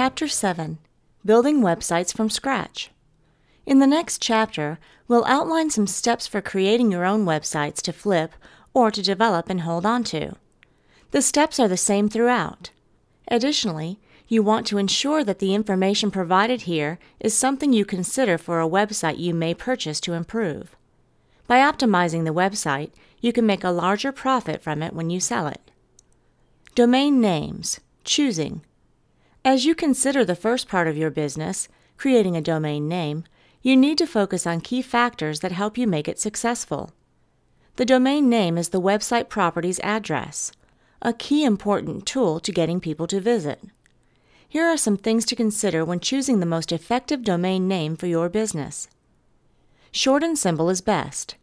Chapter 7 Building Websites from Scratch. In the next chapter, we'll outline some steps for creating your own websites to flip or to develop and hold on to. The steps are the same throughout. Additionally, you want to ensure that the information provided here is something you consider for a website you may purchase to improve. By optimizing the website, you can make a larger profit from it when you sell it. Domain names, choosing. As you consider the first part of your business, creating a domain name, you need to focus on key factors that help you make it successful. The domain name is the website property's address, a key important tool to getting people to visit. Here are some things to consider when choosing the most effective domain name for your business. Short and simple is best.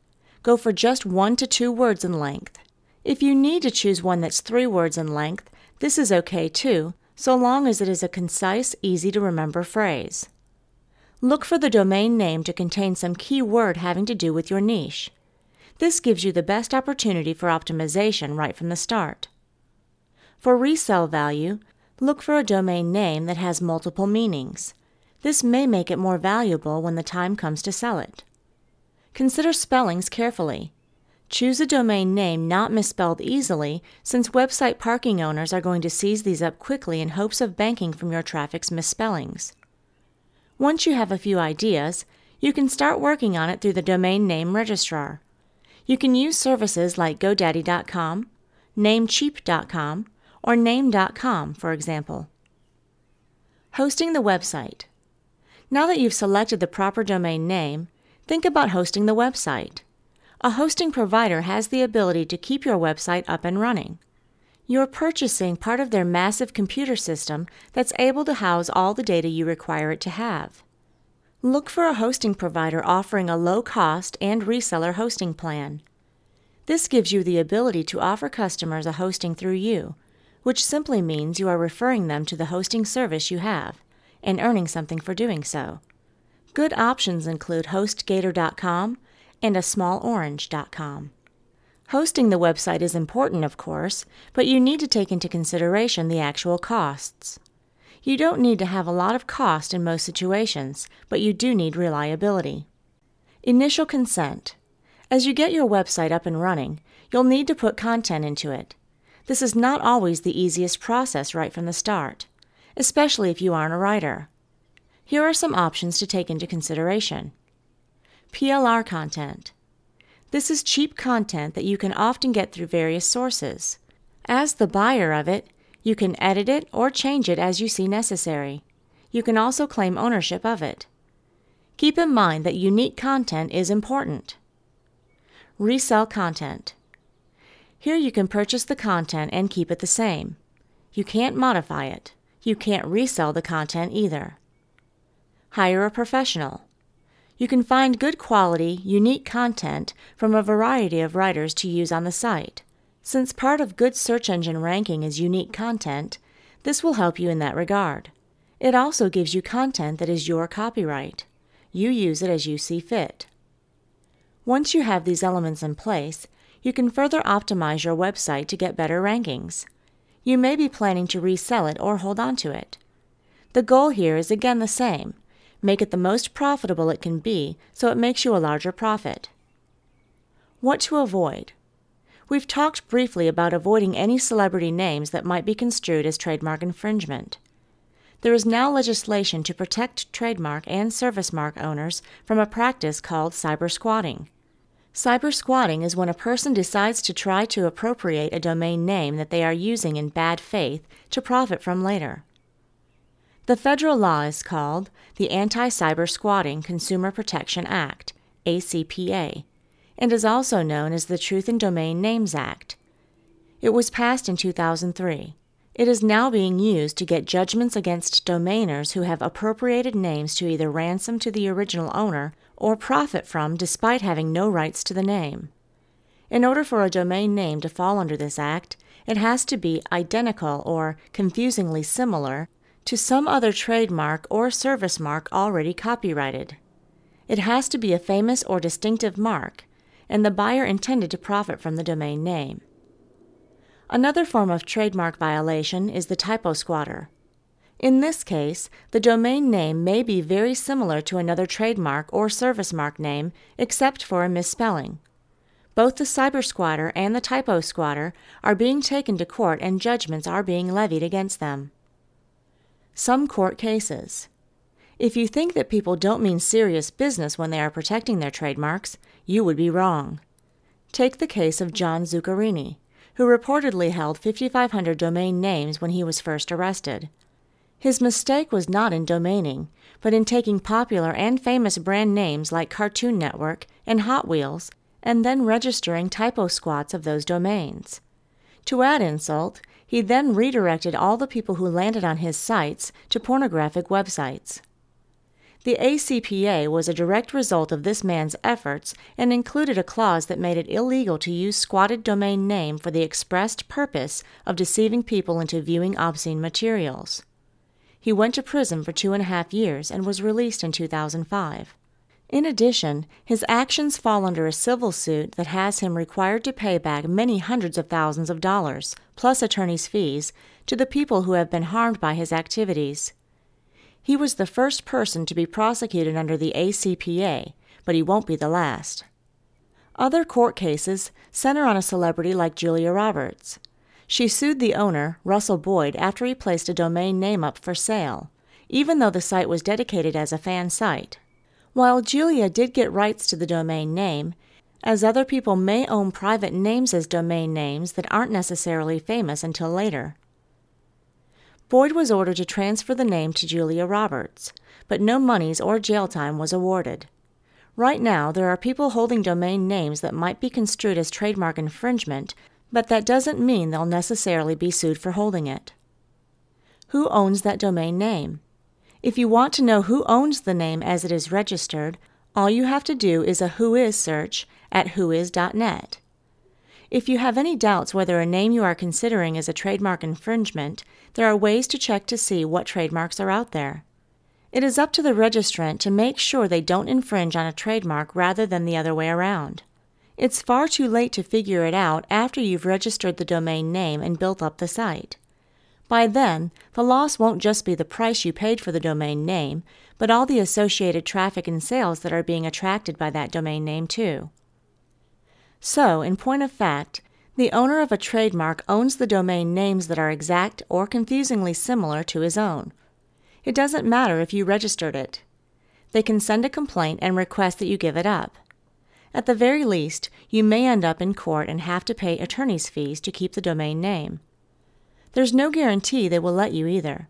Go for just one to two words in length. If you need to choose one that's three words in length, this is okay too, so long as it is a concise, easy to remember phrase. Look for the domain name to contain some key word having to do with your niche. This gives you the best opportunity for optimization right from the start. For resale value, Look for a domain name that has multiple meanings. This may make it more valuable when the time comes to sell it. Consider spellings carefully. Choose a domain name not misspelled easily, since website parking owners are going to seize these up quickly in hopes of banking from your traffic's misspellings. Once you have a few ideas, you can start working on it through the domain name registrar. You can use services like GoDaddy.com, Namecheap.com, or name.com, for example. Hosting the website. Now that you've selected the proper domain name, think about hosting the website. A hosting provider has the ability to keep your website up and running. You're purchasing part of their massive computer system that's able to house all the data you require it to have. Look for a hosting provider offering a low cost and reseller hosting plan. This gives you the ability to offer customers a hosting through you, which simply means you are referring them to the hosting service you have and earning something for doing so. Good options include HostGator.com and a ASmallOrange.com. Hosting the website is important, of course, but you need to take into consideration the actual costs. You don't need to have a lot of cost in most situations, but you do need reliability. Initial consent. As you get your website up and running, you'll need to put content into it. This is not always the easiest process right from the start, especially if you aren't a writer. Here are some options to take into consideration. PLR content. This is cheap content that you can often get through various sources. As the buyer of it, you can edit it or change it as you see necessary. You can also claim ownership of it. Keep in mind that unique content is important. Resell content. Here you can purchase the content and keep it the same. You can't modify it. You can't resell the content either. Hire a professional. You can find good quality, unique content from a variety of writers to use on the site. Since part of good search engine ranking is unique content, this will help you in that regard. It also gives you content that is your copyright. You use it as you see fit. Once you have these elements in place, you can further optimize your website to get better rankings. You may be planning to resell it or hold on to it. The goal here is again the same make it the most profitable it can be so it makes you a larger profit. What to avoid? We've talked briefly about avoiding any celebrity names that might be construed as trademark infringement. There is now legislation to protect trademark and service mark owners from a practice called cyber squatting. Cyber squatting is when a person decides to try to appropriate a domain name that they are using in bad faith to profit from later. The federal law is called the Anti Cyber Squatting Consumer Protection Act, ACPA, and is also known as the Truth in Domain Names Act. It was passed in 2003. It is now being used to get judgments against domainers who have appropriated names to either ransom to the original owner or profit from despite having no rights to the name. In order for a domain name to fall under this act, it has to be identical or confusingly similar to some other trademark or service mark already copyrighted. It has to be a famous or distinctive mark, and the buyer intended to profit from the domain name. Another form of trademark violation is the typo squatter. In this case, the domain name may be very similar to another trademark or service mark name, except for a misspelling. Both the cyber squatter and the typo squatter are being taken to court and judgments are being levied against them. Some court cases. If you think that people don't mean serious business when they are protecting their trademarks, you would be wrong. Take the case of John Zuccarini, who reportedly held 5,500 domain names when he was first arrested. His mistake was not in domaining, but in taking popular and famous brand names like Cartoon Network and Hot Wheels and then registering typo squats of those domains. To add insult, he then redirected all the people who landed on his sites to pornographic websites. The ACPA was a direct result of this man's efforts and included a clause that made it illegal to use squatted domain name for the expressed purpose of deceiving people into viewing obscene materials. He went to prison for two and a half years and was released in 2005. In addition, his actions fall under a civil suit that has him required to pay back many hundreds of thousands of dollars, plus attorney's fees, to the people who have been harmed by his activities. He was the first person to be prosecuted under the ACPA, but he won't be the last. Other court cases center on a celebrity like Julia Roberts. She sued the owner, Russell Boyd, after he placed a domain name up for sale, even though the site was dedicated as a fan site. While Julia did get rights to the domain name, as other people may own private names as domain names that aren't necessarily famous until later. Boyd was ordered to transfer the name to Julia Roberts, but no monies or jail time was awarded. Right now, there are people holding domain names that might be construed as trademark infringement, but that doesn't mean they'll necessarily be sued for holding it. Who owns that domain name? If you want to know who owns the name as it is registered, all you have to do is a Whois search at whois.net. If you have any doubts whether a name you are considering is a trademark infringement, there are ways to check to see what trademarks are out there. It is up to the registrant to make sure they don't infringe on a trademark rather than the other way around. It's far too late to figure it out after you've registered the domain name and built up the site. By then, the loss won't just be the price you paid for the domain name, but all the associated traffic and sales that are being attracted by that domain name, too. So, in point of fact, the owner of a trademark owns the domain names that are exact or confusingly similar to his own. It doesn't matter if you registered it. They can send a complaint and request that you give it up. At the very least, you may end up in court and have to pay attorney's fees to keep the domain name. There's no guarantee they will let you either.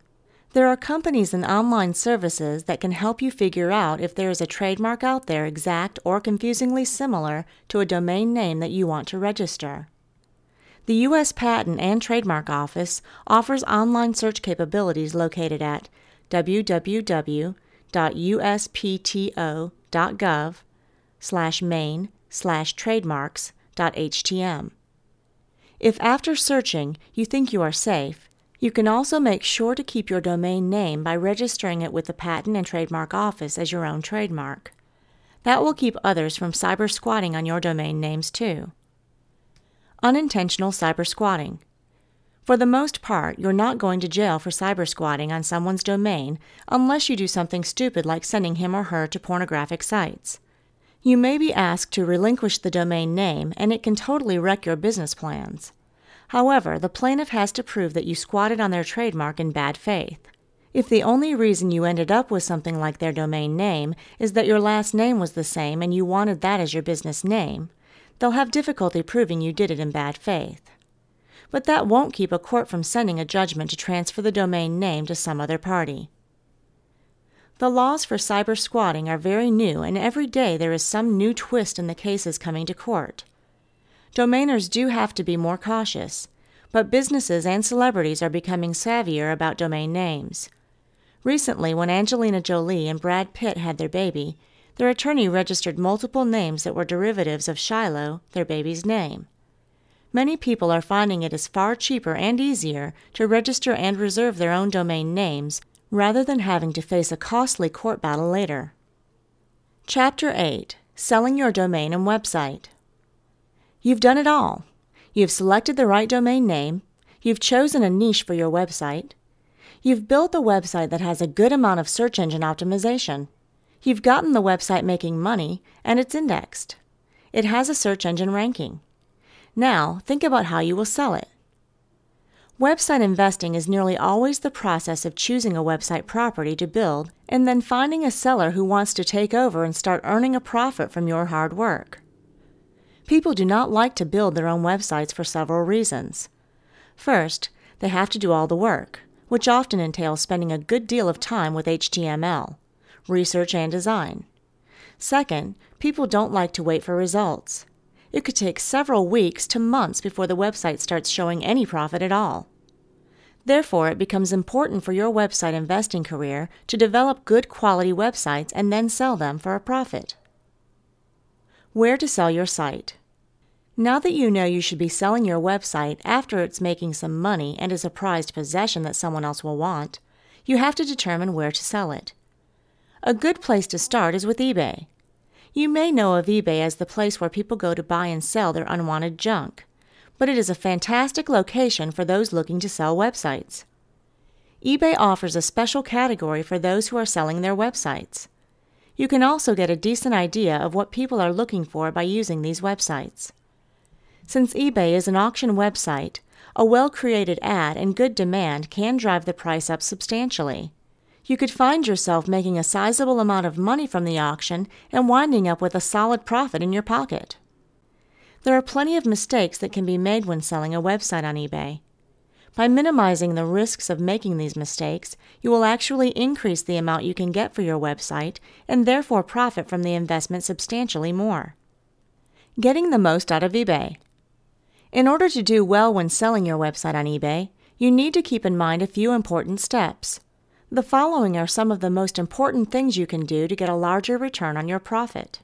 There are companies and online services that can help you figure out if there is a trademark out there exact or confusingly similar to a domain name that you want to register. The U.S. Patent and Trademark Office offers online search capabilities located at www.uspto.gov slash main slash trademarks.htm. If after searching you think you are safe, you can also make sure to keep your domain name by registering it with the Patent and Trademark Office as your own trademark. That will keep others from cyber squatting on your domain names too. Unintentional cyber squatting. For the most part, you're not going to jail for cyber squatting on someone's domain unless you do something stupid like sending him or her to pornographic sites. You may be asked to relinquish the domain name, and it can totally wreck your business plans. However, the plaintiff has to prove that you squatted on their trademark in bad faith. If the only reason you ended up with something like their domain name is that your last name was the same and you wanted that as your business name, they'll have difficulty proving you did it in bad faith. But that won't keep a court from sending a judgment to transfer the domain name to some other party. The laws for cyber squatting are very new, and every day there is some new twist in the cases coming to court. Domainers do have to be more cautious, but businesses and celebrities are becoming savvier about domain names. Recently, when Angelina Jolie and Brad Pitt had their baby, their attorney registered multiple names that were derivatives of Shiloh, their baby's name. Many people are finding it is far cheaper and easier to register and reserve their own domain names rather than having to face a costly court battle later. Chapter 8 Selling Your Domain and Website. You've done it all. You've selected the right domain name, you've chosen a niche for your website, You've built a website that has a good amount of search engine optimization. You've gotten the website making money, and it's indexed. It has a search engine ranking. Now, think about how you will sell it. Website investing is nearly always the process of choosing a website property to build and then finding a seller who wants to take over and start earning a profit from your hard work. People do not like to build their own websites for several reasons. First, they have to do all the work which often entails spending a good deal of time with HTML, research, and design. Second, people don't like to wait for results. It could take several weeks to months before the website starts showing any profit at all. Therefore, it becomes important for your website investing career to develop good quality websites and then sell them for a profit. Where to sell your site. Now that you know you should be selling your website after it's making some money and is a prized possession that someone else will want, you have to determine where to sell it. A good place to start is with eBay. You may know of eBay as the place where people go to buy and sell their unwanted junk, but it is a fantastic location for those looking to sell websites. eBay offers a special category for those who are selling their websites. You can also get a decent idea of what people are looking for by using these websites. Since eBay is an auction website, a well created ad and good demand can drive the price up substantially. You could find yourself making a sizable amount of money from the auction and winding up with a solid profit in your pocket. There are plenty of mistakes that can be made when selling a website on eBay. By minimizing the risks of making these mistakes, you will actually increase the amount you can get for your website and therefore profit from the investment substantially more. Getting the most out of eBay. In order to do well when selling your website on eBay, you need to keep in mind a few important steps. The following are some of the most important things you can do to get a larger return on your profit.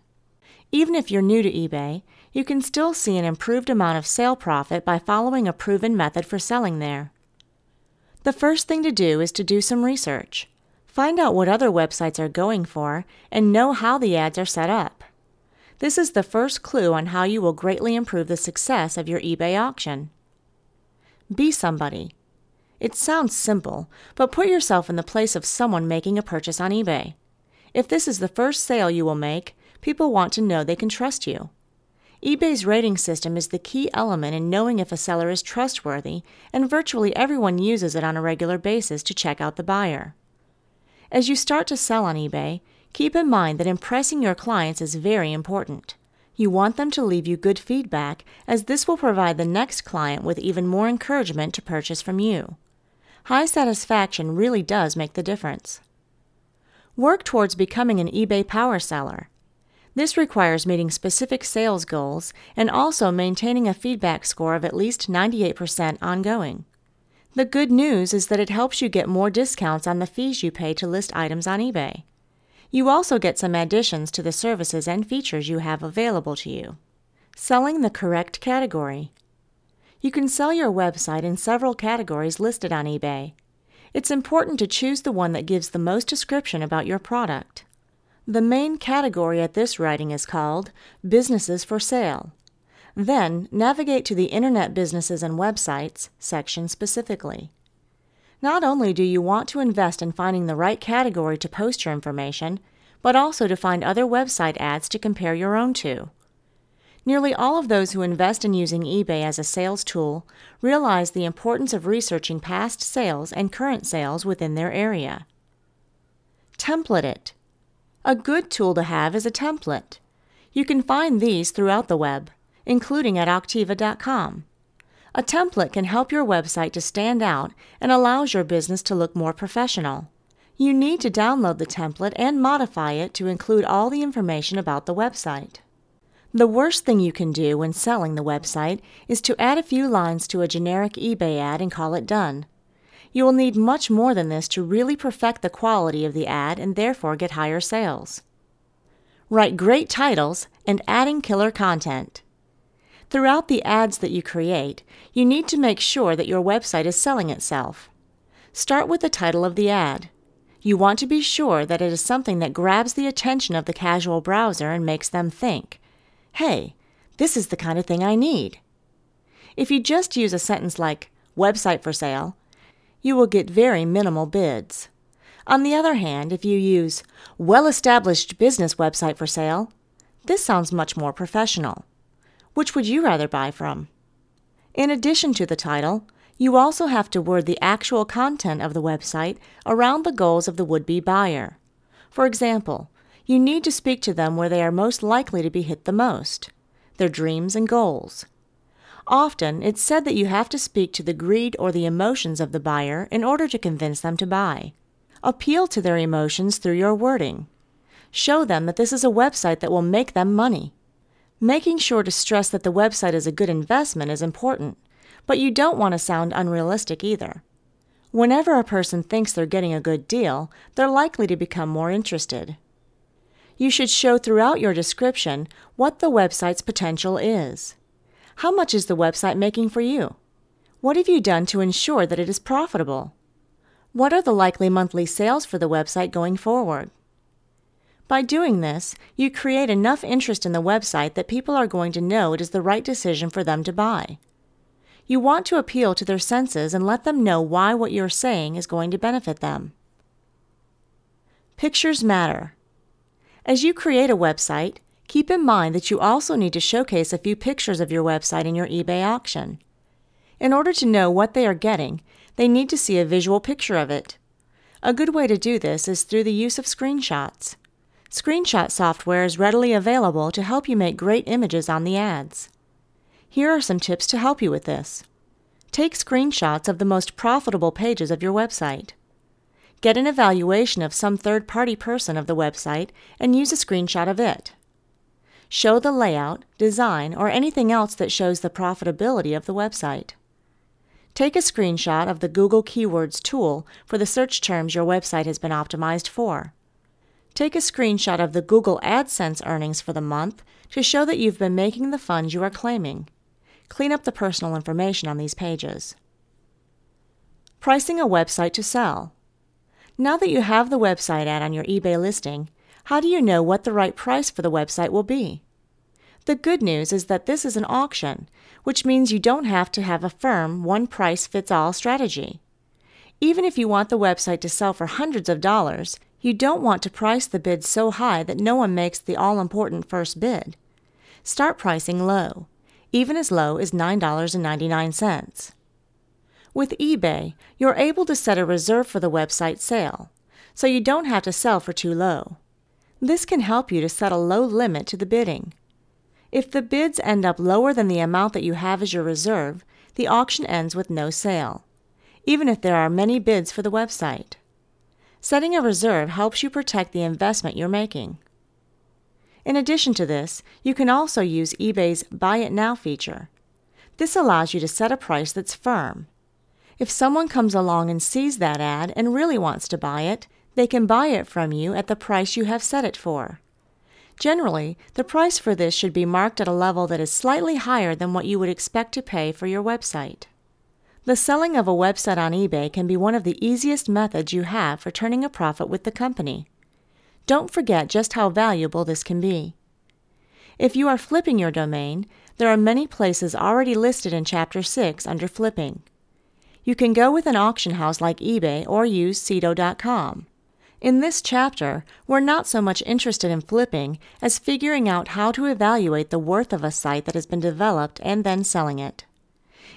Even if you're new to eBay, you can still see an improved amount of sale profit by following a proven method for selling there. The first thing to do is to do some research. Find out what other websites are going for and know how the ads are set up. This is the first clue on how you will greatly improve the success of your eBay auction. Be somebody. It sounds simple, but put yourself in the place of someone making a purchase on eBay. If this is the first sale you will make, people want to know they can trust you. eBay's rating system is the key element in knowing if a seller is trustworthy, and virtually everyone uses it on a regular basis to check out the buyer. As you start to sell on eBay, Keep in mind that impressing your clients is very important. You want them to leave you good feedback, as this will provide the next client with even more encouragement to purchase from you. High satisfaction really does make the difference. Work towards becoming an eBay power seller. This requires meeting specific sales goals and also maintaining a feedback score of at least 98% ongoing. The good news is that it helps you get more discounts on the fees you pay to list items on eBay. You also get some additions to the services and features you have available to you. Selling the correct category. You can sell your website in several categories listed on eBay. It's important to choose the one that gives the most description about your product. The main category at this writing is called Businesses for Sale. Then navigate to the Internet Businesses and Websites section specifically. Not only do you want to invest in finding the right category to post your information, but also to find other website ads to compare your own to. Nearly all of those who invest in using eBay as a sales tool realize the importance of researching past sales and current sales within their area. Template it. A good tool to have is a template. You can find these throughout the web, including at Auctiva.com. A template can help your website to stand out and allows your business to look more professional. You need to download the template and modify it to include all the information about the website. The worst thing you can do when selling the website is to add a few lines to a generic eBay ad and call it done. You will need much more than this to really perfect the quality of the ad and therefore get higher sales. Write great titles and adding killer content. Throughout the ads that you create, you need to make sure that your website is selling itself. Start with the title of the ad. You want to be sure that it is something that grabs the attention of the casual browser and makes them think, hey, this is the kind of thing I need. If you just use a sentence like, website for sale, you will get very minimal bids. On the other hand, if you use well established business website for sale, this sounds much more professional. Which would you rather buy from? In addition to the title, you also have to word the actual content of the website around the goals of the would be buyer. For example, you need to speak to them where they are most likely to be hit the most their dreams and goals. Often, it's said that you have to speak to the greed or the emotions of the buyer in order to convince them to buy. Appeal to their emotions through your wording. Show them that this is a website that will make them money. Making sure to stress that the website is a good investment is important, but you don't want to sound unrealistic either. Whenever a person thinks they're getting a good deal, they're likely to become more interested. You should show throughout your description what the website's potential is. How much is the website making for you? What have you done to ensure that it is profitable? What are the likely monthly sales for the website going forward? By doing this, you create enough interest in the website that people are going to know it is the right decision for them to buy. You want to appeal to their senses and let them know why what you're saying is going to benefit them. Pictures matter. As you create a website, keep in mind that you also need to showcase a few pictures of your website in your eBay auction. In order to know what they are getting, they need to see a visual picture of it. A good way to do this is through the use of screenshots. Screenshot software is readily available to help you make great images on the ads. Here are some tips to help you with this. Take screenshots of the most profitable pages of your website. Get an evaluation of some third party person of the website and use a screenshot of it. Show the layout, design, or anything else that shows the profitability of the website. Take a screenshot of the Google Keywords tool for the search terms your website has been optimized for. Take a screenshot of the Google AdSense earnings for the month to show that you've been making the funds you are claiming. Clean up the personal information on these pages. Pricing a website to sell. Now that you have the website ad on your eBay listing, how do you know what the right price for the website will be? The good news is that this is an auction, which means you don't have to have a firm one price fits all strategy. Even if you want the website to sell for hundreds of dollars, you don't want to price the bid so high that no one makes the all important first bid. Start pricing low, even as low as $9.99. With eBay, you're able to set a reserve for the website sale, so you don't have to sell for too low. This can help you to set a low limit to the bidding. If the bids end up lower than the amount that you have as your reserve, the auction ends with no sale, even if there are many bids for the website. Setting a reserve helps you protect the investment you're making. In addition to this, you can also use eBay's Buy It Now feature. This allows you to set a price that's firm. If someone comes along and sees that ad and really wants to buy it, they can buy it from you at the price you have set it for. Generally, the price for this should be marked at a level that is slightly higher than what you would expect to pay for your website. The selling of a website on eBay can be one of the easiest methods you have for turning a profit with the company. Don't forget just how valuable this can be. If you are flipping your domain, there are many places already listed in Chapter 6 under Flipping. You can go with an auction house like eBay or use Sedo.com. In this chapter, we're not so much interested in flipping as figuring out how to evaluate the worth of a site that has been developed and then selling it.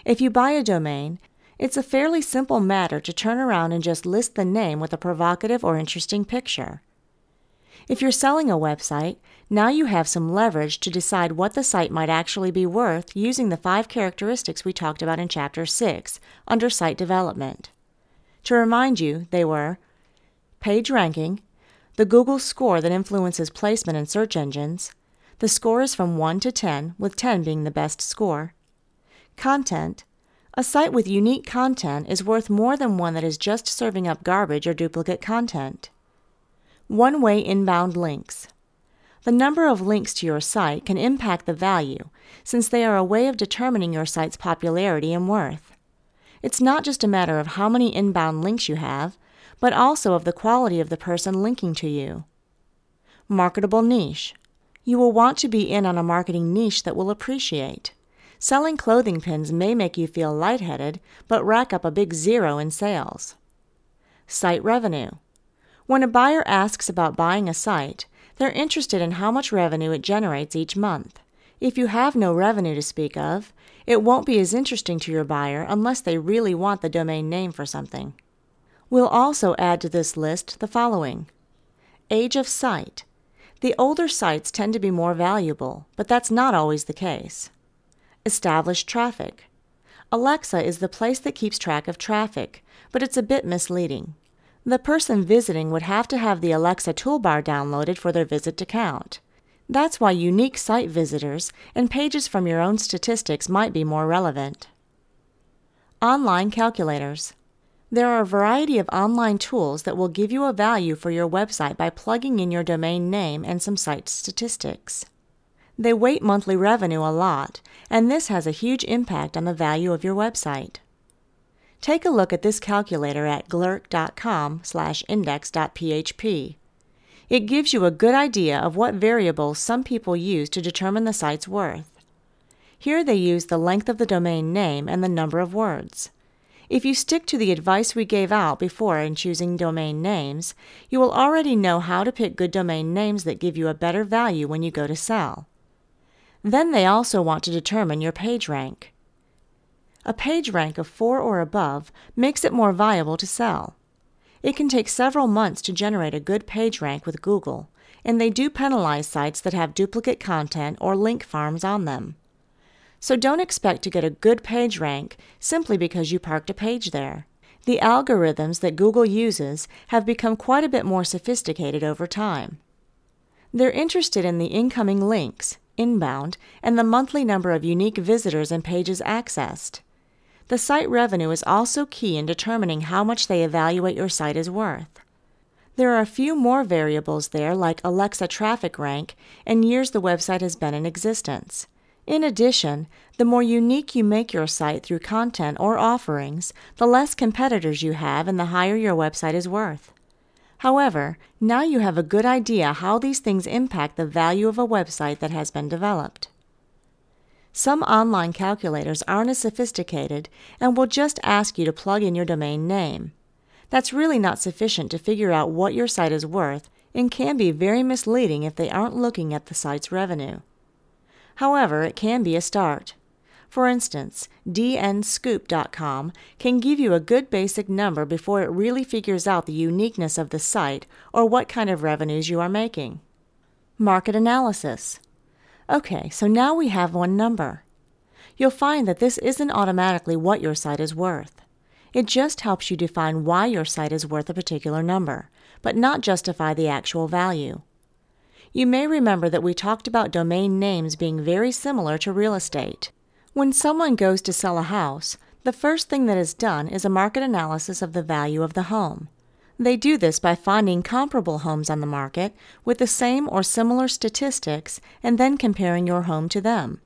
If you buy a domain, it's a fairly simple matter to turn around and just list the name with a provocative or interesting picture. If you're selling a website, now you have some leverage to decide what the site might actually be worth using the five characteristics we talked about in Chapter 6 under Site Development. To remind you, they were page ranking, the Google score that influences placement in search engines, the score is from 1 to 10, with 10 being the best score, Content. A site with unique content is worth more than one that is just serving up garbage or duplicate content. One way inbound links. The number of links to your site can impact the value, since they are a way of determining your site's popularity and worth. It's not just a matter of how many inbound links you have, but also of the quality of the person linking to you. Marketable niche. You will want to be in on a marketing niche that will appreciate. Selling clothing pins may make you feel lightheaded, but rack up a big zero in sales. Site revenue. When a buyer asks about buying a site, they're interested in how much revenue it generates each month. If you have no revenue to speak of, it won't be as interesting to your buyer unless they really want the domain name for something. We'll also add to this list the following Age of site. The older sites tend to be more valuable, but that's not always the case. Established traffic. Alexa is the place that keeps track of traffic, but it's a bit misleading. The person visiting would have to have the Alexa toolbar downloaded for their visit to count. That's why unique site visitors and pages from your own statistics might be more relevant. Online calculators. There are a variety of online tools that will give you a value for your website by plugging in your domain name and some site statistics. They weight monthly revenue a lot, and this has a huge impact on the value of your website. Take a look at this calculator at glirk.com/index.php. It gives you a good idea of what variables some people use to determine the site's worth. Here they use the length of the domain name and the number of words. If you stick to the advice we gave out before in choosing domain names, you will already know how to pick good domain names that give you a better value when you go to sell. Then they also want to determine your page rank. A page rank of 4 or above makes it more viable to sell. It can take several months to generate a good page rank with Google, and they do penalize sites that have duplicate content or link farms on them. So don't expect to get a good page rank simply because you parked a page there. The algorithms that Google uses have become quite a bit more sophisticated over time. They're interested in the incoming links, inbound, and the monthly number of unique visitors and pages accessed. The site revenue is also key in determining how much they evaluate your site is worth. There are a few more variables there, like Alexa traffic rank and years the website has been in existence. In addition, the more unique you make your site through content or offerings, the less competitors you have and the higher your website is worth. However, now you have a good idea how these things impact the value of a website that has been developed. Some online calculators aren't as sophisticated and will just ask you to plug in your domain name. That's really not sufficient to figure out what your site is worth and can be very misleading if they aren't looking at the site's revenue. However, it can be a start. For instance, dnscoop.com can give you a good basic number before it really figures out the uniqueness of the site or what kind of revenues you are making. Market analysis. Okay, so now we have one number. You'll find that this isn't automatically what your site is worth. It just helps you define why your site is worth a particular number, but not justify the actual value. You may remember that we talked about domain names being very similar to real estate. When someone goes to sell a house, the first thing that is done is a market analysis of the value of the home. They do this by finding comparable homes on the market with the same or similar statistics and then comparing your home to them.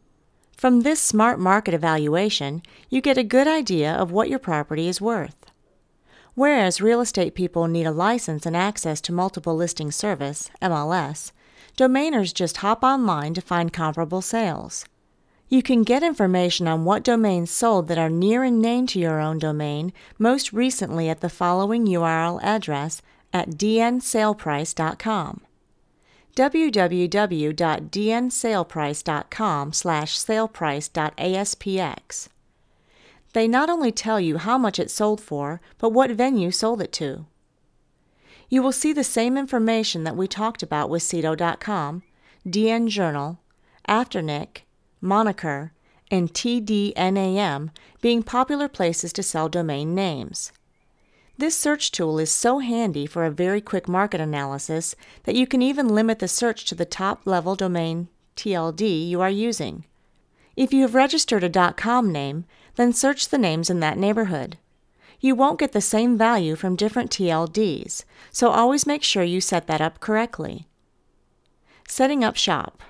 From this smart market evaluation, you get a good idea of what your property is worth. Whereas real estate people need a license and access to multiple listing service, MLS, domainers just hop online to find comparable sales. You can get information on what domains sold that are near in name to your own domain most recently at the following URL address at dnsaleprice.com www.dnsaleprice.com slash saleprice.aspx. They not only tell you how much it sold for, but what venue sold it to. You will see the same information that we talked about with Sedo.com, DN Journal, Afternic, Moniker, and TDNAM being popular places to sell domain names. This search tool is so handy for a very quick market analysis that you can even limit the search to the top level domain TLD you are using. If you have registered a .com name, then search the names in that neighborhood. You won't get the same value from different TLDs, so always make sure you set that up correctly. Setting up shop.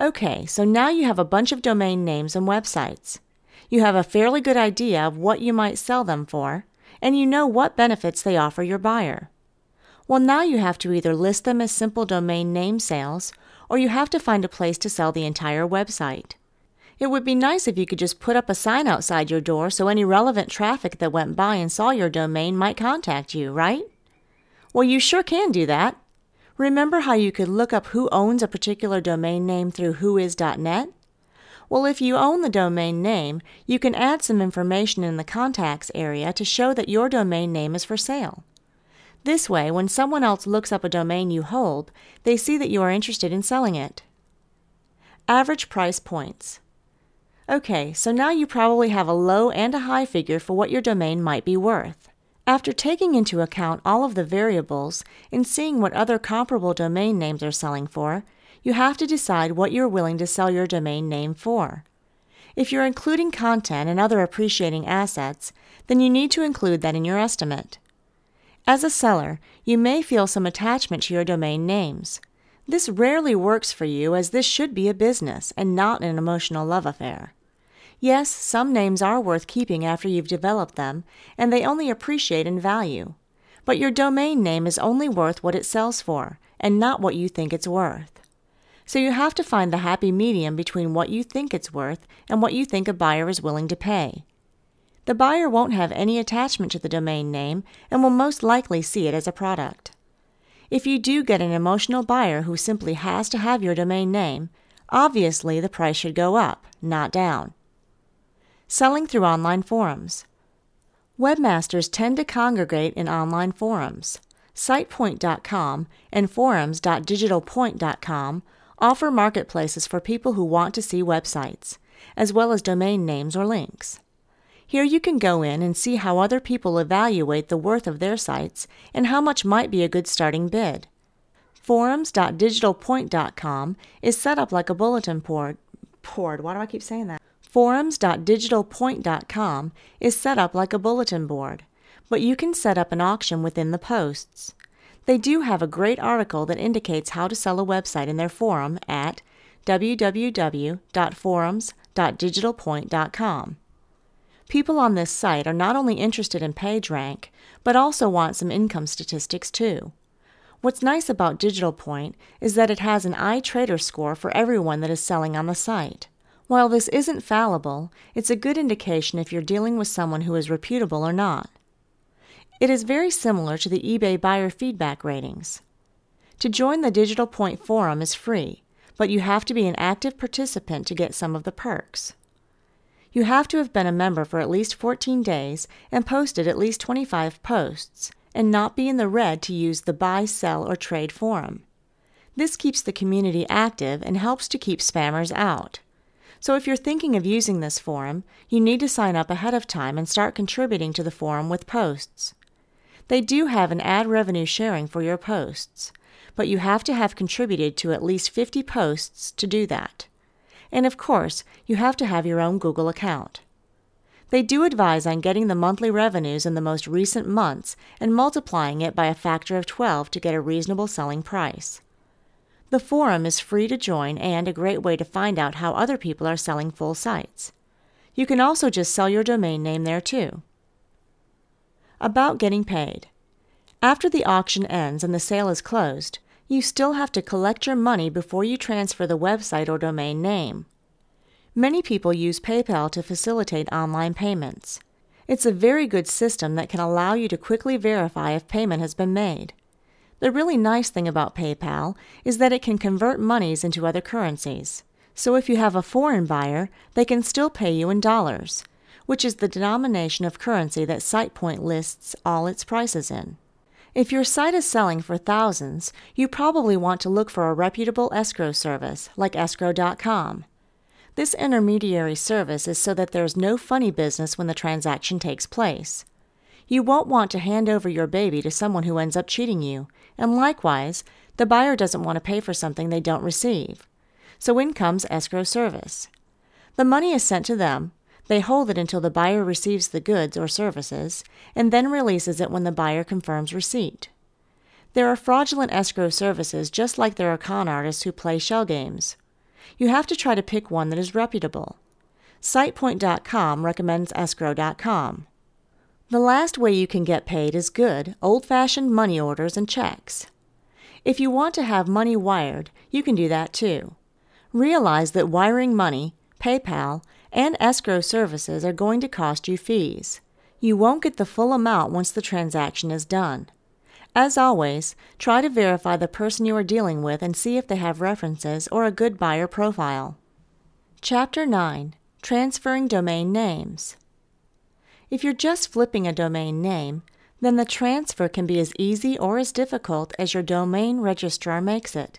Okay, so now you have a bunch of domain names and websites. You have a fairly good idea of what you might sell them for, and you know what benefits they offer your buyer. Well, now you have to either list them as simple domain name sales, or you have to find a place to sell the entire website. It would be nice if you could just put up a sign outside your door so any relevant traffic that went by and saw your domain might contact you, right? Well, you sure can do that. Remember how you could look up who owns a particular domain name through whois.net? Well, if you own the domain name, you can add some information in the contacts area to show that your domain name is for sale. This way, when someone else looks up a domain you hold, they see that you are interested in selling it. Average price points. Okay, so now you probably have a low and a high figure for what your domain might be worth. After taking into account all of the variables and seeing what other comparable domain names are selling for, you have to decide what you're willing to sell your domain name for. If you're including content and other appreciating assets, then you need to include that in your estimate. As a seller, you may feel some attachment to your domain names. This rarely works for you as this should be a business and not an emotional love affair. Yes, some names are worth keeping after you've developed them, and they only appreciate in value. But your domain name is only worth what it sells for, and not what you think it's worth. So you have to find the happy medium between what you think it's worth and what you think a buyer is willing to pay. The buyer won't have any attachment to the domain name and will most likely see it as a product. If you do get an emotional buyer who simply has to have your domain name, obviously the price should go up, not down. Selling through online forums. Webmasters tend to congregate in online forums. SitePoint.com and forums.digitalpoint.com offer marketplaces for people who want to see websites, as well as domain names or links. Here you can go in and see how other people evaluate the worth of their sites and how much might be a good starting bid. Forums.digitalpoint.com is set up like a bulletin board. Board, why do I keep saying that? Forums.digitalpoint.com is set up like a bulletin board, but you can set up an auction within the posts. They do have a great article that indicates how to sell a website in their forum at www.forums.digitalpoint.com. People on this site are not only interested in PageRank, but also want some income statistics too. What's nice about Digital Point is that it has an iTrader score for everyone that is selling on the site. While this isn't fallible, it's a good indication if you're dealing with someone who is reputable or not. It is very similar to the eBay buyer feedback ratings. To join the Digital Point forum is free, but you have to be an active participant to get some of the perks. You have to have been a member for at least 14 days and posted at least 25 posts, and not be in the red to use the buy, sell, or trade forum. This keeps the community active and helps to keep spammers out. So if you're thinking of using this forum, you need to sign up ahead of time and start contributing to the forum with posts. They do have an ad revenue sharing for your posts, but you have to have contributed to at least 50 posts to do that. And of course, you have to have your own Google account. They do advise on getting the monthly revenues in the most recent months and multiplying it by a factor of 12 to get a reasonable selling price. The forum is free to join and a great way to find out how other people are selling full sites. You can also just sell your domain name there too. About getting paid. After the auction ends and the sale is closed, you still have to collect your money before you transfer the website or domain name. Many people use PayPal to facilitate online payments. It's a very good system that can allow you to quickly verify if payment has been made. The really nice thing about PayPal is that it can convert monies into other currencies. So if you have a foreign buyer, they can still pay you in dollars, which is the denomination of currency that SitePoint lists all its prices in. If your site is selling for thousands, you probably want to look for a reputable escrow service like escrow.com. This intermediary service is so that there's no funny business when the transaction takes place. You won't want to hand over your baby to someone who ends up cheating you, and likewise, the buyer doesn't want to pay for something they don't receive. So in comes escrow service. The money is sent to them, they hold it until the buyer receives the goods or services, and then releases it when the buyer confirms receipt. There are fraudulent escrow services just like there are con artists who play shell games. You have to try to pick one that is reputable. SitePoint.com recommends escrow.com. The last way you can get paid is good, old fashioned money orders and checks. If you want to have money wired, you can do that too. Realize that wiring money, PayPal, and escrow services are going to cost you fees. You won't get the full amount once the transaction is done. As always, try to verify the person you are dealing with and see if they have references or a good buyer profile. Chapter 9 Transferring Domain Names If you're just flipping a domain name, then the transfer can be as easy or as difficult as your domain registrar makes it.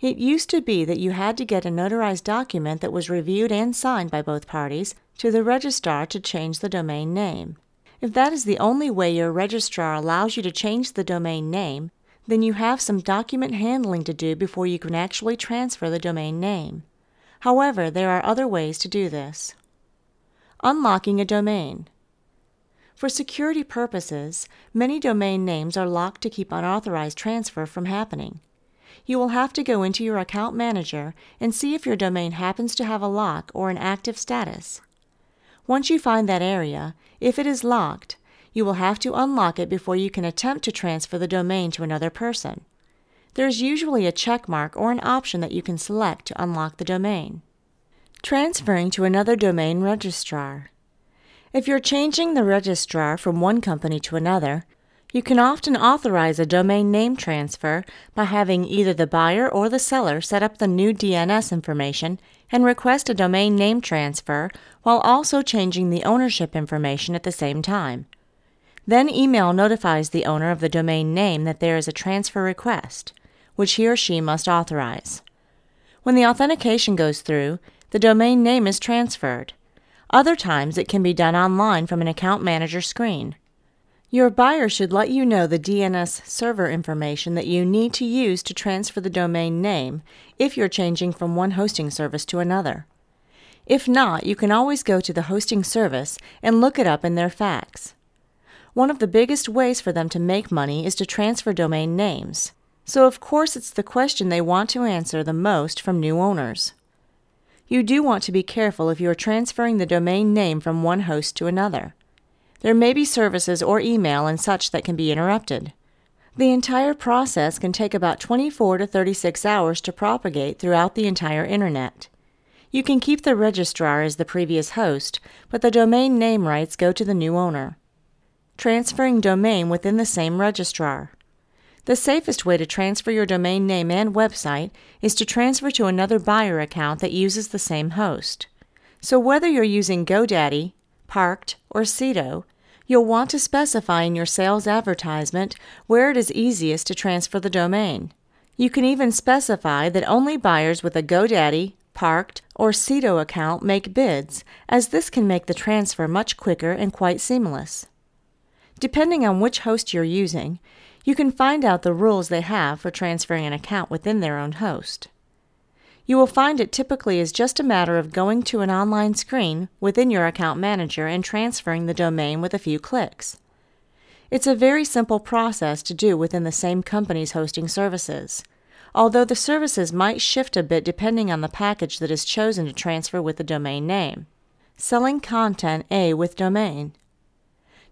It used to be that you had to get a notarized document that was reviewed and signed by both parties to the registrar to change the domain name. If that is the only way your registrar allows you to change the domain name, then you have some document handling to do before you can actually transfer the domain name. However, there are other ways to do this. Unlocking a domain. For security purposes, many domain names are locked to keep unauthorized transfer from happening you will have to go into your account manager and see if your domain happens to have a lock or an active status. Once you find that area, if it is locked, you will have to unlock it before you can attempt to transfer the domain to another person. There is usually a check mark or an option that you can select to unlock the domain. Transferring to another domain registrar. If you're changing the registrar from one company to another, you can often authorize a domain name transfer by having either the buyer or the seller set up the new DNS information and request a domain name transfer while also changing the ownership information at the same time. Then email notifies the owner of the domain name that there is a transfer request, which he or she must authorize. When the authentication goes through, the domain name is transferred. Other times it can be done online from an account manager screen. Your buyer should let you know the DNS server information that you need to use to transfer the domain name if you're changing from one hosting service to another. If not, you can always go to the hosting service and look it up in their FAQs. One of the biggest ways for them to make money is to transfer domain names, so of course it's the question they want to answer the most from new owners. You do want to be careful if you are transferring the domain name from one host to another. There may be services or email and such that can be interrupted. The entire process can take about 24 to 36 hours to propagate throughout the entire Internet. You can keep the registrar as the previous host, but the domain name rights go to the new owner. Transferring domain within the same registrar. The safest way to transfer your domain name and website is to transfer to another buyer account that uses the same host. So whether you're using GoDaddy, Parked, or Sedo, you'll want to specify in your sales advertisement where it is easiest to transfer the domain. You can even specify that only buyers with a GoDaddy, Parked, or Sedo account make bids, as this can make the transfer much quicker and quite seamless. Depending on which host you're using, you can find out the rules they have for transferring an account within their own host. You will find it typically is just a matter of going to an online screen within your account manager and transferring the domain with a few clicks. It's a very simple process to do within the same company's hosting services, although the services might shift a bit depending on the package that is chosen to transfer with the domain name. Selling content A with domain.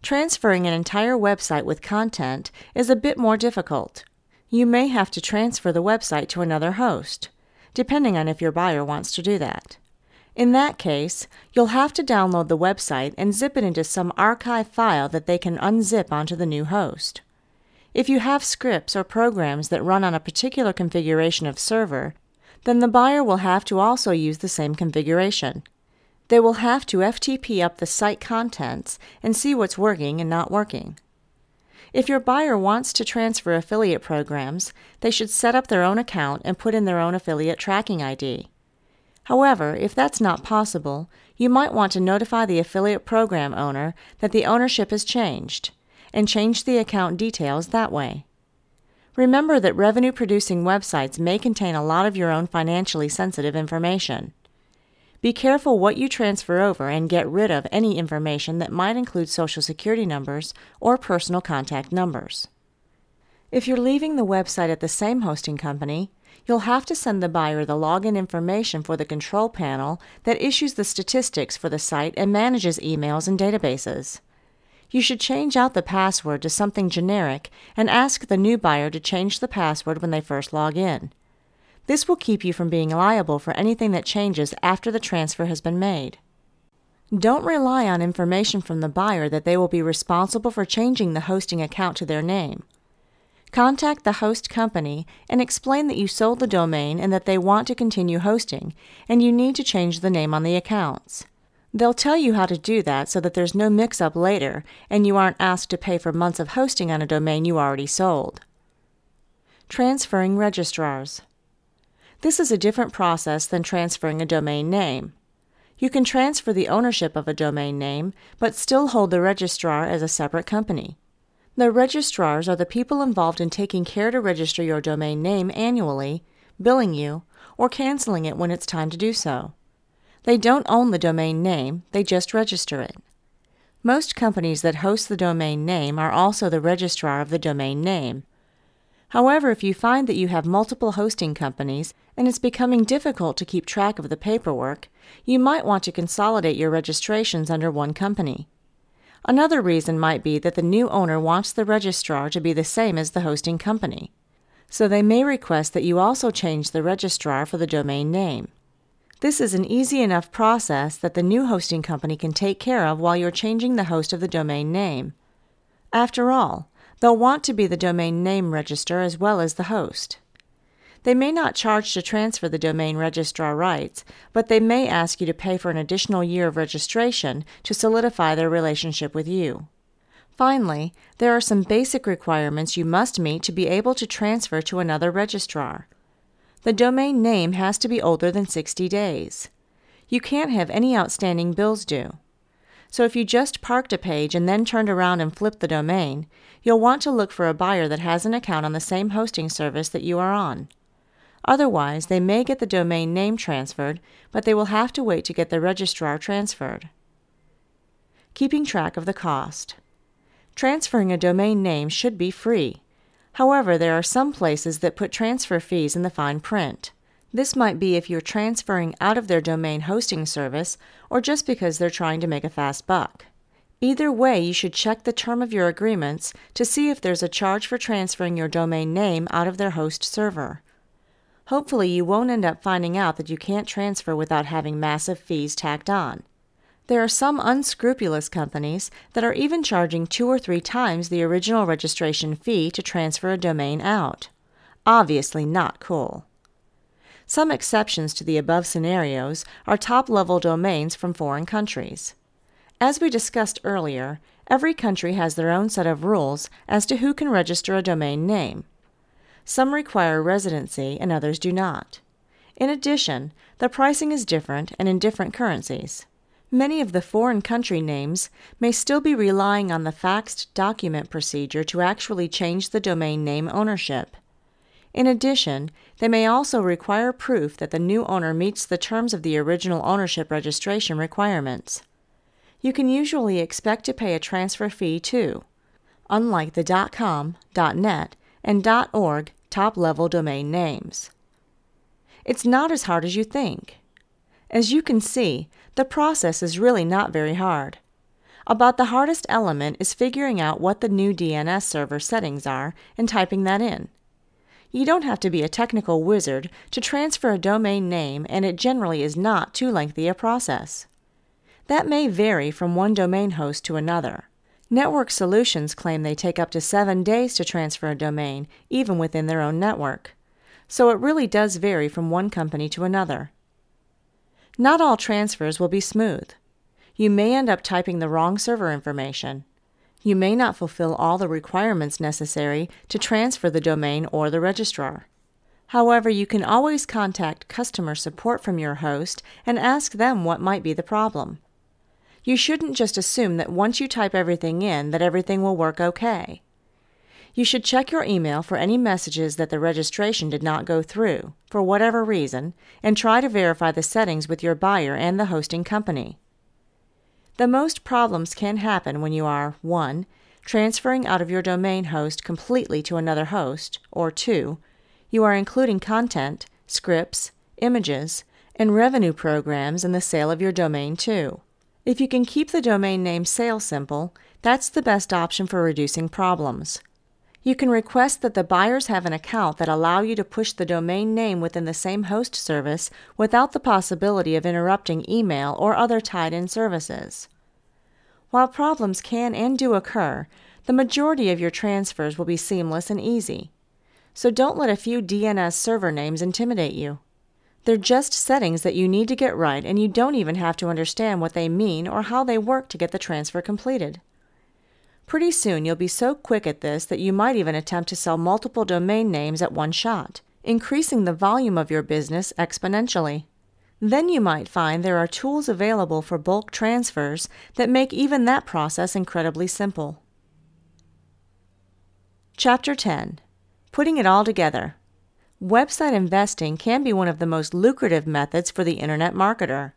Transferring an entire website with content is a bit more difficult. You may have to transfer the website to another host depending on if your buyer wants to do that. In that case, you'll have to download the website and zip it into some archive file that they can unzip onto the new host. If you have scripts or programs that run on a particular configuration of server, then the buyer will have to also use the same configuration. They will have to FTP up the site contents and see what's working and not working. If your buyer wants to transfer affiliate programs, they should set up their own account and put in their own affiliate tracking ID. However, if that's not possible, you might want to notify the affiliate program owner that the ownership has changed and change the account details that way. Remember that revenue producing websites may contain a lot of your own financially sensitive information. Be careful what you transfer over and get rid of any information that might include Social Security numbers or personal contact numbers. If you're leaving the website at the same hosting company, you'll have to send the buyer the login information for the control panel that issues the statistics for the site and manages emails and databases. You should change out the password to something generic and ask the new buyer to change the password when they first log in. This will keep you from being liable for anything that changes after the transfer has been made. Don't rely on information from the buyer that they will be responsible for changing the hosting account to their name. Contact the host company and explain that you sold the domain and that they want to continue hosting, and you need to change the name on the accounts. They'll tell you how to do that so that there's no mix up later and you aren't asked to pay for months of hosting on a domain you already sold. Transferring registrars. This is a different process than transferring a domain name. You can transfer the ownership of a domain name, but still hold the registrar as a separate company. The registrars are the people involved in taking care to register your domain name annually, billing you, or canceling it when it's time to do so. They don't own the domain name, they just register it. Most companies that host the domain name are also the registrar of the domain name. However, if you find that you have multiple hosting companies and it's becoming difficult to keep track of the paperwork, you might want to consolidate your registrations under one company. Another reason might be that the new owner wants the registrar to be the same as the hosting company, so they may request that you also change the registrar for the domain name. This is an easy enough process that the new hosting company can take care of while you're changing the host of the domain name. After all, they'll want to be the domain name register as well as the host. They may not charge to transfer the domain registrar rights, but they may ask you to pay for an additional year of registration to solidify their relationship with you. Finally, there are some basic requirements you must meet to be able to transfer to another registrar. The domain name has to be older than 60 days. You can't have any outstanding bills due. So if you just parked a page and then turned around and flipped the domain, you'll want to look for a buyer that has an account on the same hosting service that you are on. Otherwise, they may get the domain name transferred, but they will have to wait to get the registrar transferred. Keeping track of the cost. Transferring a domain name should be free. However, there are some places that put transfer fees in the fine print. This might be if you're transferring out of their domain hosting service or just because they're trying to make a fast buck. Either way, you should check the term of your agreements to see if there's a charge for transferring your domain name out of their host server. Hopefully, you won't end up finding out that you can't transfer without having massive fees tacked on. There are some unscrupulous companies that are even charging two or three times the original registration fee to transfer a domain out. Obviously, not cool. Some exceptions to the above scenarios are top level domains from foreign countries. As we discussed earlier, every country has their own set of rules as to who can register a domain name. Some require residency and others do not. In addition, the pricing is different and in different currencies. Many of the foreign country names may still be relying on the faxed document procedure to actually change the domain name ownership. In addition, they may also require proof that the new owner meets the terms of the original ownership registration requirements. You can usually expect to pay a transfer fee too, unlike the .com, .net, and .org top-level domain names. It's not as hard as you think. As you can see, the process is really not very hard. About the hardest element is figuring out what the new DNS server settings are and typing that in. You don't have to be a technical wizard to transfer a domain name, and it generally is not too lengthy a process. That may vary from one domain host to another. Network Solutions claim they take up to seven days to transfer a domain, even within their own network. So it really does vary from one company to another. Not all transfers will be smooth. You may end up typing the wrong server information. You may not fulfill all the requirements necessary to transfer the domain or the registrar. However, you can always contact customer support from your host and ask them what might be the problem. You shouldn't just assume that once you type everything in that everything will work okay. You should check your email for any messages that the registration did not go through, for whatever reason, and try to verify the settings with your buyer and the hosting company. The most problems can happen when you are 1. Transferring out of your domain host completely to another host, or 2. You are including content, scripts, images, and revenue programs in the sale of your domain too. If you can keep the domain name sale simple, that's the best option for reducing problems. You can request that the buyers have an account that allow you to push the domain name within the same host service without the possibility of interrupting email or other tied-in services. While problems can and do occur, the majority of your transfers will be seamless and easy. So don't let a few DNS server names intimidate you. They're just settings that you need to get right, and you don't even have to understand what they mean or how they work to get the transfer completed. Pretty soon you'll be so quick at this that you might even attempt to sell multiple domain names at one shot, increasing the volume of your business exponentially. Then you might find there are tools available for bulk transfers that make even that process incredibly simple. Chapter 10 Putting it all together. Website investing can be one of the most lucrative methods for the internet marketer.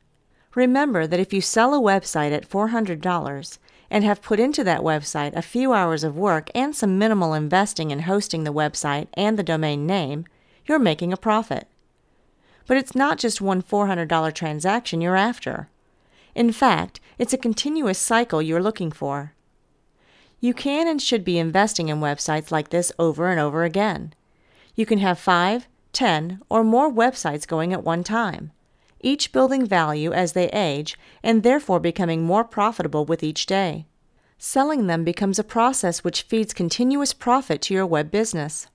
Remember that if you sell a website at $400, and have put into that website a few hours of work and some minimal investing in hosting the website and the domain name, you're making a profit. But it's not just one $400 transaction you're after. In fact, it's a continuous cycle you're looking for. You can and should be investing in websites like this over and over again. You can have five, ten, or more websites going at one time each building value as they age and therefore becoming more profitable with each day. Selling them becomes a process which feeds continuous profit to your web business.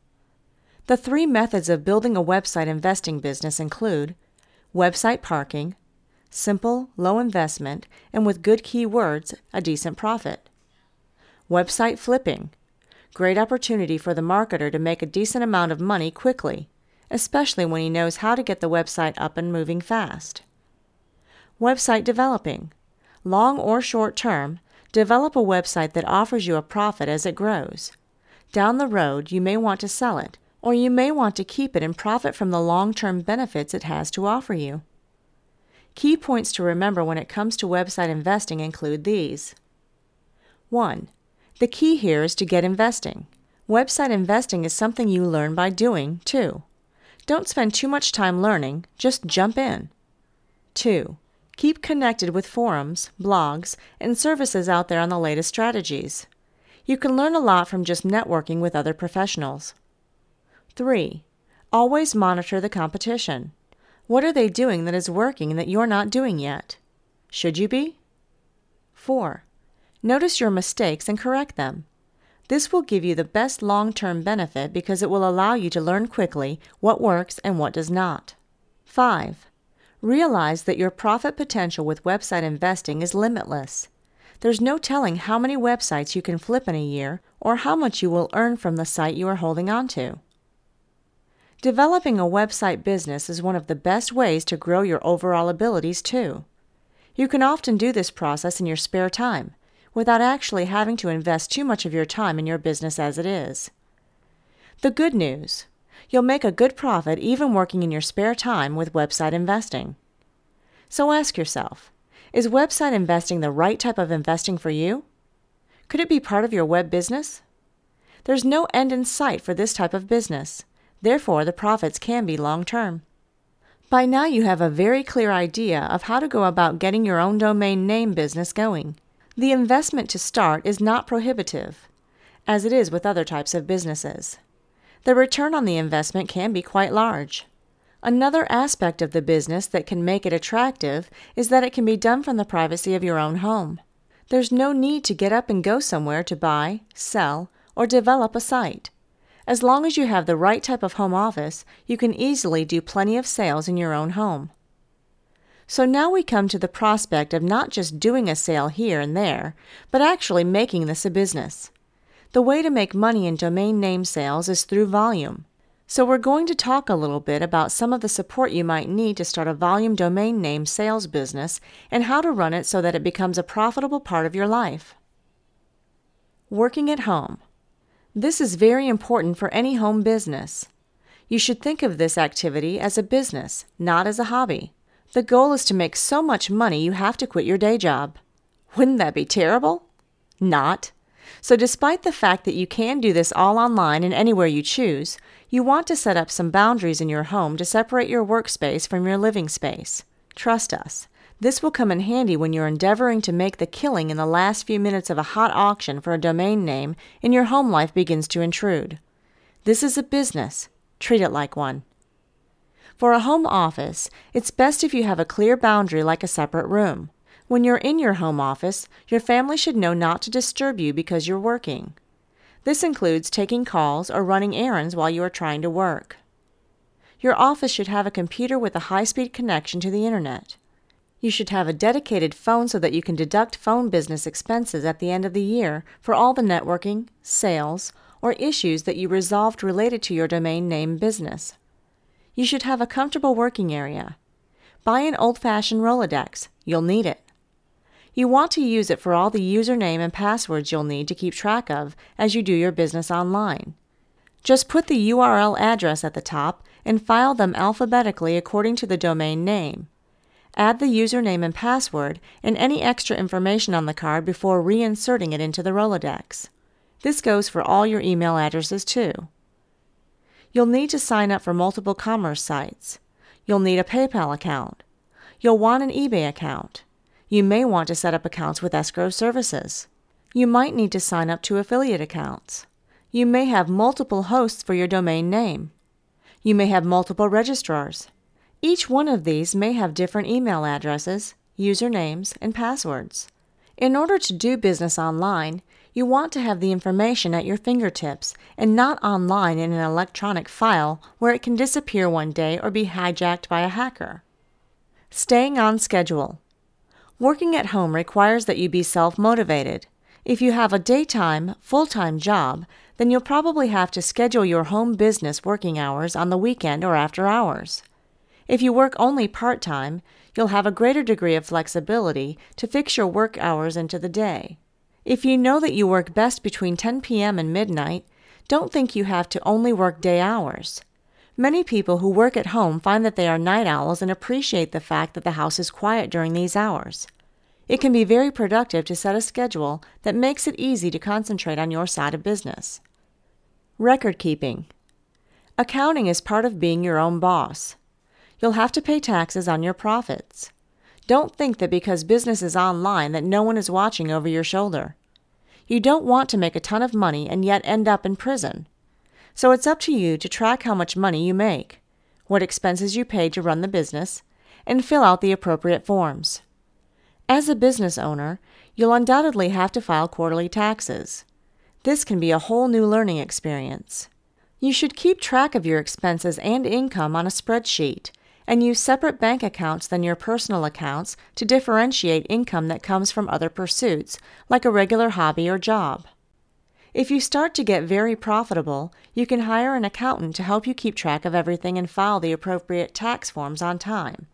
The three methods of building a website investing business include website parking, simple, low investment, and with good keywords, a decent profit. Website flipping, great opportunity for the marketer to make a decent amount of money quickly especially when he knows how to get the website up and moving fast. Website developing. Long or short term, develop a website that offers you a profit as it grows. Down the road, you may want to sell it, or you may want to keep it and profit from the long term benefits it has to offer you. Key points to remember when it comes to website investing include these 1. The key here is to get investing. Website investing is something you learn by doing, too. Don't spend too much time learning, just jump in. 2. Keep connected with forums, blogs, and services out there on the latest strategies. You can learn a lot from just networking with other professionals. 3. Always monitor the competition. What are they doing that is working that you're not doing yet? Should you be? 4. Notice your mistakes and correct them. This will give you the best long term benefit because it will allow you to learn quickly what works and what does not. 5. Realize that your profit potential with website investing is limitless. There's no telling how many websites you can flip in a year or how much you will earn from the site you are holding on to. Developing a website business is one of the best ways to grow your overall abilities, too. You can often do this process in your spare time without actually having to invest too much of your time in your business as it is. The good news you'll make a good profit even working in your spare time with website investing. So ask yourself is website investing the right type of investing for you? Could it be part of your web business? There's no end in sight for this type of business. Therefore, the profits can be long term. By now, you have a very clear idea of how to go about getting your own domain name business going. The investment to start is not prohibitive, as it is with other types of businesses. The return on the investment can be quite large. Another aspect of the business that can make it attractive is that it can be done from the privacy of your own home. There's no need to get up and go somewhere to buy, sell, or develop a site. As long as you have the right type of home office, you can easily do plenty of sales in your own home. So now we come to the prospect of not just doing a sale here and there, but actually making this a business. The way to make money in domain name sales is through volume. So we're going to talk a little bit about some of the support you might need to start a volume domain name sales business and how to run it so that it becomes a profitable part of your life. Working at home. This is very important for any home business. You should think of this activity as a business, not as a hobby. The goal is to make so much money you have to quit your day job. Wouldn't that be terrible? Not. So, despite the fact that you can do this all online and anywhere you choose, you want to set up some boundaries in your home to separate your workspace from your living space. Trust us, This will come in handy when you're endeavoring to make the killing in the last few minutes of a hot auction for a domain name and your home life begins to intrude. This is a business. Treat it like one. For a home office, it's best if you have a clear boundary like a separate room. When you're in your home office, your family should know not to disturb you because you're working. This includes taking calls or running errands while you are trying to work. Your office should have a computer with a high speed connection to the internet. You should have a dedicated phone so that you can deduct phone business expenses at the end of the year for all the networking, sales, or issues that you resolved related to your domain name business. You should have a comfortable working area. Buy an old fashioned Rolodex, you'll need it. You want to use it for all the username and passwords you'll need to keep track of as you do your business online. Just put the URL address at the top and file them alphabetically according to the domain name. Add the username and password and any extra information on the card before reinserting it into the Rolodex. This goes for all your email addresses too. You'll need to sign up for multiple commerce sites. You'll need a PayPal account. You'll want an eBay account. You may want to set up accounts with escrow services. You might need to sign up to affiliate accounts. You may have multiple hosts for your domain name. You may have multiple registrars. Each one of these may have different email addresses, usernames, and passwords. In order to do business online, you want to have the information at your fingertips and not online in an electronic file where it can disappear one day or be hijacked by a hacker. Staying on schedule. Working at home requires that you be self motivated. If you have a daytime, full time job, then you'll probably have to schedule your home business working hours on the weekend or after hours. If you work only part time, you'll have a greater degree of flexibility to fix your work hours into the day. If you know that you work best between 10 p.m. and midnight, don't think you have to only work day hours. Many people who work at home find that they are night owls and appreciate the fact that the house is quiet during these hours. It can be very productive to set a schedule that makes it easy to concentrate on your side of business. Record keeping. Accounting is part of being your own boss. You'll have to pay taxes on your profits. Don't think that because business is online that no one is watching over your shoulder. You don't want to make a ton of money and yet end up in prison. So it's up to you to track how much money you make, what expenses you pay to run the business, and fill out the appropriate forms. As a business owner, you'll undoubtedly have to file quarterly taxes. This can be a whole new learning experience. You should keep track of your expenses and income on a spreadsheet and use separate bank accounts than your personal accounts to differentiate income that comes from other pursuits, like a regular hobby or job. If you start to get very profitable, you can hire an accountant to help you keep track of everything and file the appropriate tax forms on time.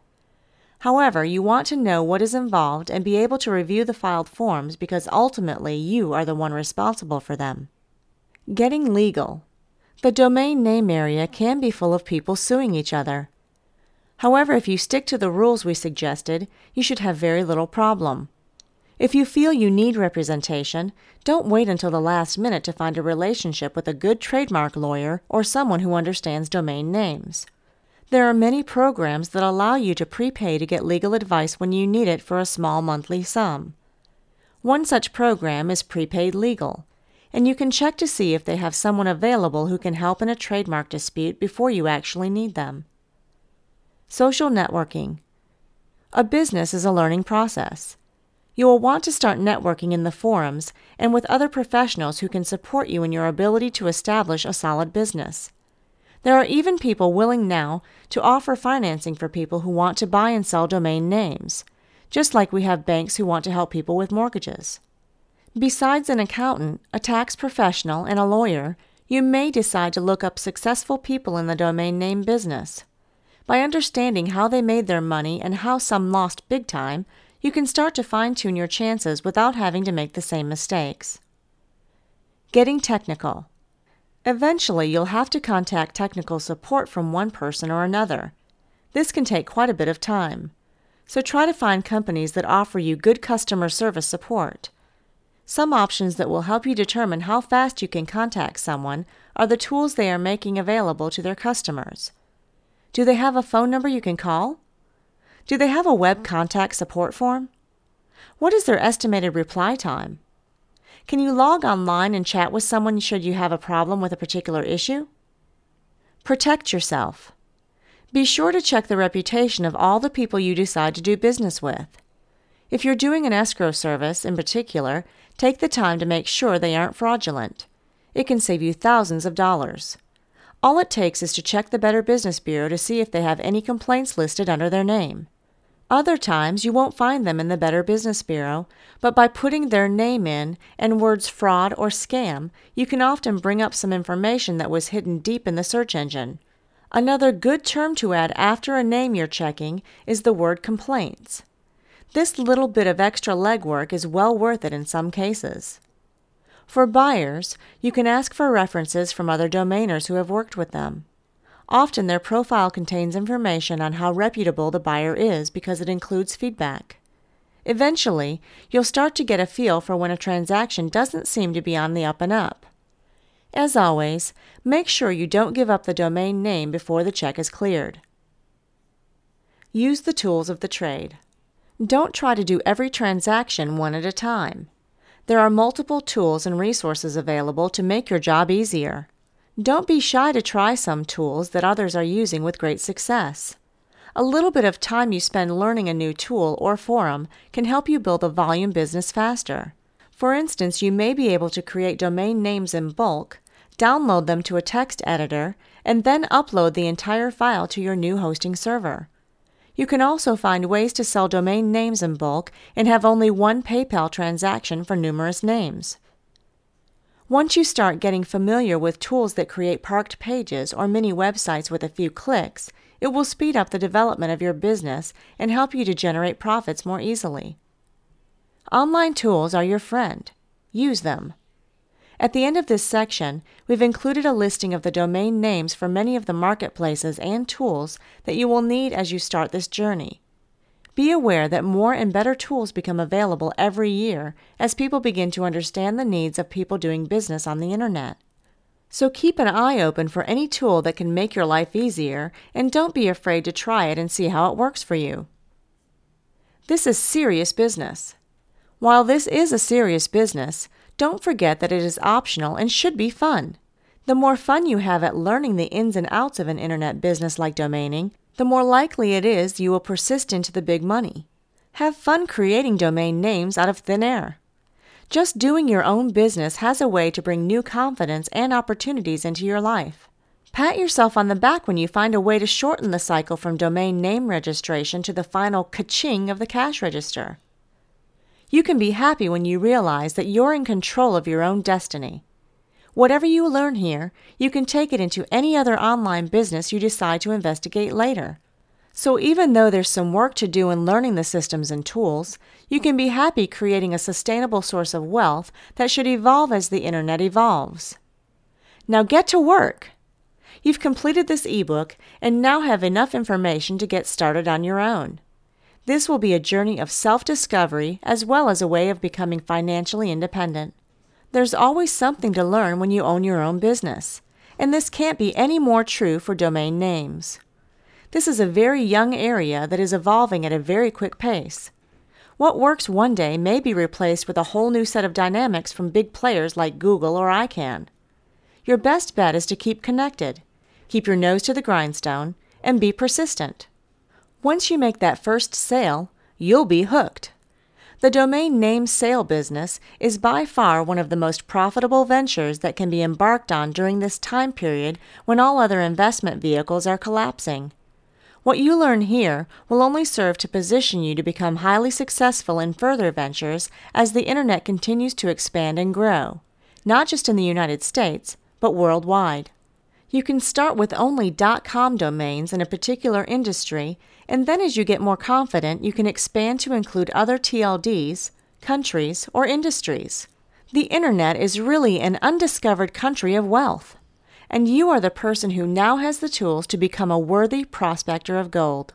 However, you want to know what is involved and be able to review the filed forms because ultimately you are the one responsible for them. Getting legal. The domain name area can be full of people suing each other. However, if you stick to the rules we suggested, you should have very little problem. If you feel you need representation, don't wait until the last minute to find a relationship with a good trademark lawyer or someone who understands domain names. There are many programs that allow you to prepay to get legal advice when you need it for a small monthly sum. One such program is Prepaid Legal, and you can check to see if they have someone available who can help in a trademark dispute before you actually need them. Social networking. A business is a learning process. You will want to start networking in the forums and with other professionals who can support you in your ability to establish a solid business. There are even people willing now to offer financing for people who want to buy and sell domain names, just like we have banks who want to help people with mortgages. Besides an accountant, a tax professional, and a lawyer, you may decide to look up successful people in the domain name business. By understanding how they made their money and how some lost big time, you can start to fine tune your chances without having to make the same mistakes. Getting technical. Eventually, you'll have to contact technical support from one person or another. This can take quite a bit of time. So try to find companies that offer you good customer service support. Some options that will help you determine how fast you can contact someone are the tools they are making available to their customers. Do they have a phone number you can call? Do they have a web contact support form? What is their estimated reply time? Can you log online and chat with someone should you have a problem with a particular issue? Protect yourself. Be sure to check the reputation of all the people you decide to do business with. If you're doing an escrow service, in particular, take the time to make sure they aren't fraudulent. It can save you thousands of dollars. All it takes is to check the Better Business Bureau to see if they have any complaints listed under their name. Other times you won't find them in the Better Business Bureau, but by putting their name in and words fraud or scam, you can often bring up some information that was hidden deep in the search engine. Another good term to add after a name you're checking is the word complaints. This little bit of extra legwork is well worth it in some cases. For buyers, you can ask for references from other domainers who have worked with them. Often their profile contains information on how reputable the buyer is because it includes feedback. Eventually, you'll start to get a feel for when a transaction doesn't seem to be on the up and up. As always, make sure you don't give up the domain name before the check is cleared. Use the tools of the trade. Don't try to do every transaction one at a time. There are multiple tools and resources available to make your job easier. Don't be shy to try some tools that others are using with great success. A little bit of time you spend learning a new tool or forum can help you build a volume business faster. For instance, you may be able to create domain names in bulk, download them to a text editor, and then upload the entire file to your new hosting server. You can also find ways to sell domain names in bulk and have only one PayPal transaction for numerous names. Once you start getting familiar with tools that create parked pages or mini websites with a few clicks, it will speed up the development of your business and help you to generate profits more easily. Online tools are your friend. Use them. At the end of this section, we've included a listing of the domain names for many of the marketplaces and tools that you will need as you start this journey. Be aware that more and better tools become available every year as people begin to understand the needs of people doing business on the Internet. So keep an eye open for any tool that can make your life easier and don't be afraid to try it and see how it works for you. This is serious business. While this is a serious business, don't forget that it is optional and should be fun. The more fun you have at learning the ins and outs of an internet business like domaining, the more likely it is you will persist into the big money. Have fun creating domain names out of thin air. Just doing your own business has a way to bring new confidence and opportunities into your life. Pat yourself on the back when you find a way to shorten the cycle from domain name registration to the final ka-ching of the cash register. You can be happy when you realize that you're in control of your own destiny. Whatever you learn here, you can take it into any other online business you decide to investigate later. So even though there's some work to do in learning the systems and tools, you can be happy creating a sustainable source of wealth that should evolve as the internet evolves. Now get to work! You've completed this ebook and now have enough information to get started on your own. This will be a journey of self discovery as well as a way of becoming financially independent. There's always something to learn when you own your own business, and this can't be any more true for domain names. This is a very young area that is evolving at a very quick pace. What works one day may be replaced with a whole new set of dynamics from big players like Google or ICANN. Your best bet is to keep connected, keep your nose to the grindstone, and be persistent. Once you make that first sale, you'll be hooked. The domain name sale business is by far one of the most profitable ventures that can be embarked on during this time period when all other investment vehicles are collapsing. What you learn here will only serve to position you to become highly successful in further ventures as the Internet continues to expand and grow, not just in the United States, but worldwide. You can start with only dot .com domains in a particular industry, and then as you get more confident, you can expand to include other TLDs, countries, or industries. The internet is really an undiscovered country of wealth, and you are the person who now has the tools to become a worthy prospector of gold.